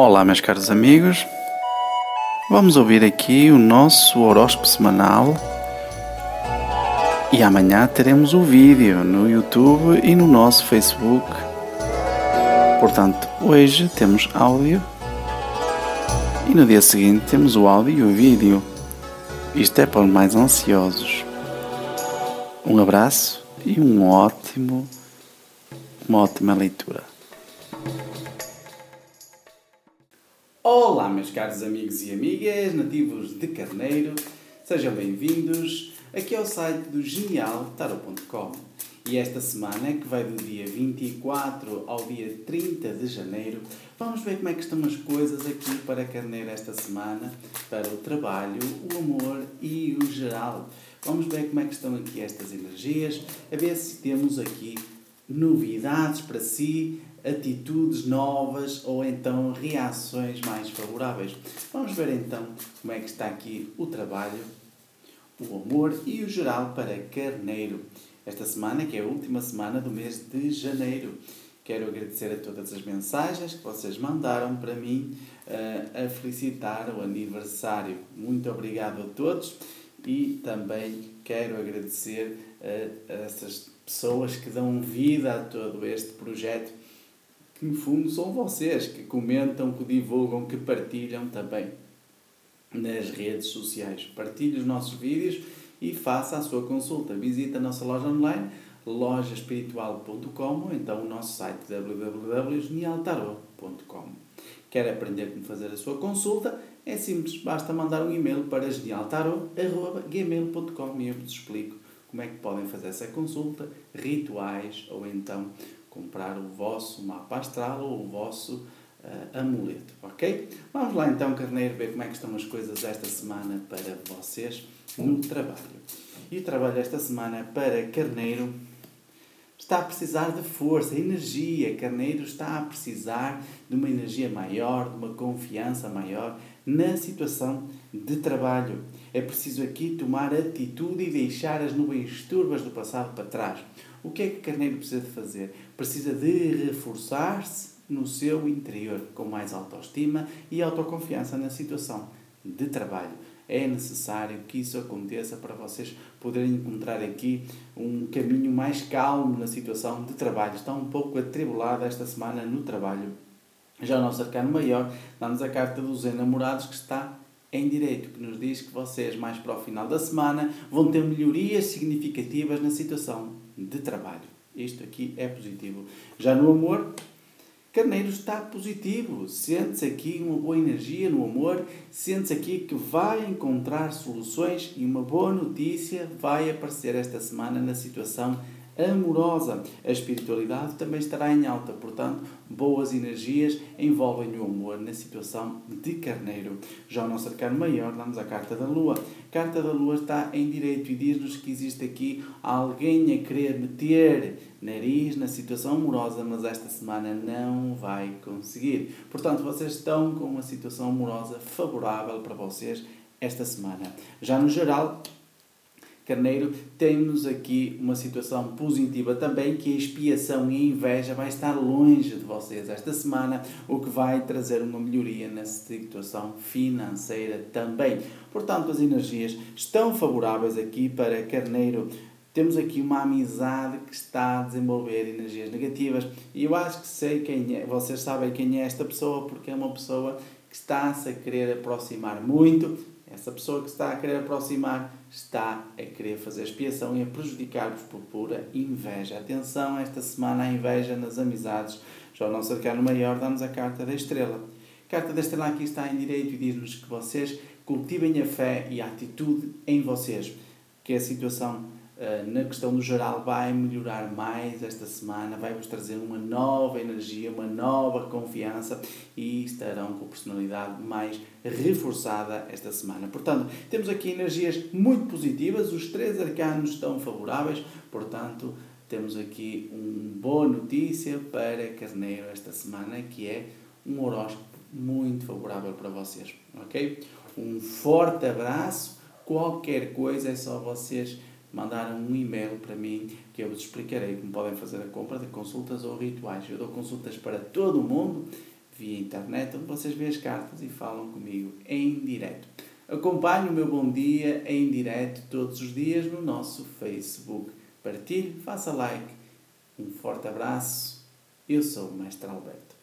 Olá, meus caros amigos. Vamos ouvir aqui o nosso horóscopo semanal. E amanhã teremos o vídeo no YouTube e no nosso Facebook. Portanto, hoje temos áudio e no dia seguinte temos o áudio e o vídeo. Isto é para os mais ansiosos. Um abraço e um ótimo, uma ótima leitura. Olá, meus caros amigos e amigas, nativos de Carneiro, sejam bem-vindos aqui ao site do genialtarot.com. E esta semana, que vai do dia 24 ao dia 30 de janeiro, vamos ver como é que estão as coisas aqui para Carneiro esta semana, para o trabalho, o amor e o geral. Vamos ver como é que estão aqui estas energias, a ver se temos aqui novidades para si, atitudes novas ou então reações mais favoráveis. Vamos ver então como é que está aqui o trabalho, o amor e o geral para Carneiro. Esta semana, que é a última semana do mês de janeiro. Quero agradecer a todas as mensagens que vocês mandaram para mim uh, a felicitar o aniversário. Muito obrigado a todos e também quero agradecer a, a essas pessoas que dão vida a todo este projeto que no fundo são vocês que comentam, que divulgam, que partilham também nas redes sociais. Partilhe os nossos vídeos e faça a sua consulta. Visite a nossa loja online lojaespiritual.com ou então o nosso site www.genialtarot.com. Quer aprender como fazer a sua consulta? É simples, basta mandar um e-mail para genialtarot.gmail.com e eu vos explico como é que podem fazer essa consulta, rituais ou então comprar o vosso mapa astral ou o vosso uh, amuleto, ok? Vamos lá então, Carneiro, ver como é que estão as coisas esta semana para vocês no trabalho. E o trabalho esta semana para Carneiro está a precisar de força, energia. Carneiro está a precisar de uma energia maior, de uma confiança maior na situação de trabalho. É preciso aqui tomar atitude e deixar as nuvens turbas do passado para trás. O que é que Carneiro precisa de fazer? Precisa de reforçar-se no seu interior com mais autoestima e autoconfiança na situação de trabalho. É necessário que isso aconteça para vocês poderem encontrar aqui um caminho mais calmo na situação de trabalho. Está um pouco atribulado esta semana no trabalho. Já o nosso arcano maior dá-nos a carta dos enamorados que está em direito, que nos diz que vocês, mais para o final da semana, vão ter melhorias significativas na situação de trabalho. Isto aqui é positivo. Já no amor, Carneiro está positivo. Sente-se aqui uma boa energia no amor, sente-se aqui que vai encontrar soluções e uma boa notícia vai aparecer esta semana na situação amorosa. A espiritualidade também estará em alta, portanto, boas energias envolvem o amor na situação de carneiro. Já o nosso arcano maior, damos a carta da lua. A carta da lua está em direito e diz-nos que existe aqui alguém a querer meter nariz na situação amorosa, mas esta semana não vai conseguir. Portanto, vocês estão com uma situação amorosa favorável para vocês esta semana. Já no geral, Carneiro, temos aqui uma situação positiva também, que a expiação e a inveja vai estar longe de vocês esta semana, o que vai trazer uma melhoria na situação financeira também. Portanto, as energias estão favoráveis aqui para Carneiro. Temos aqui uma amizade que está a desenvolver energias negativas e eu acho que sei quem é, vocês sabem quem é esta pessoa porque é uma pessoa que está-se a querer aproximar muito essa pessoa que está a querer aproximar está a querer fazer expiação e a prejudicar-vos por pura inveja. Atenção, esta semana a inveja nas amizades. Já o nosso arcano maior dá-nos a carta da estrela. A carta da estrela aqui está em direito e diz-nos que vocês cultivem a fé e a atitude em vocês. Que a situação na questão do geral vai melhorar mais esta semana, vai-vos trazer uma nova energia, uma nova confiança e estarão com personalidade mais reforçada esta semana. Portanto, temos aqui energias muito positivas, os três arcanos estão favoráveis, portanto, temos aqui uma boa notícia para Carneiro esta semana, que é um horóscopo muito favorável para vocês, ok? Um forte abraço, qualquer coisa é só vocês mandaram um e-mail para mim que eu vos explicarei como podem fazer a compra de consultas ou rituais. Eu dou consultas para todo o mundo via internet, onde vocês veem as cartas e falam comigo em direto. Acompanhe o meu bom dia em direto todos os dias no nosso Facebook. Partilhe, faça like. Um forte abraço. Eu sou o Mestre Alberto.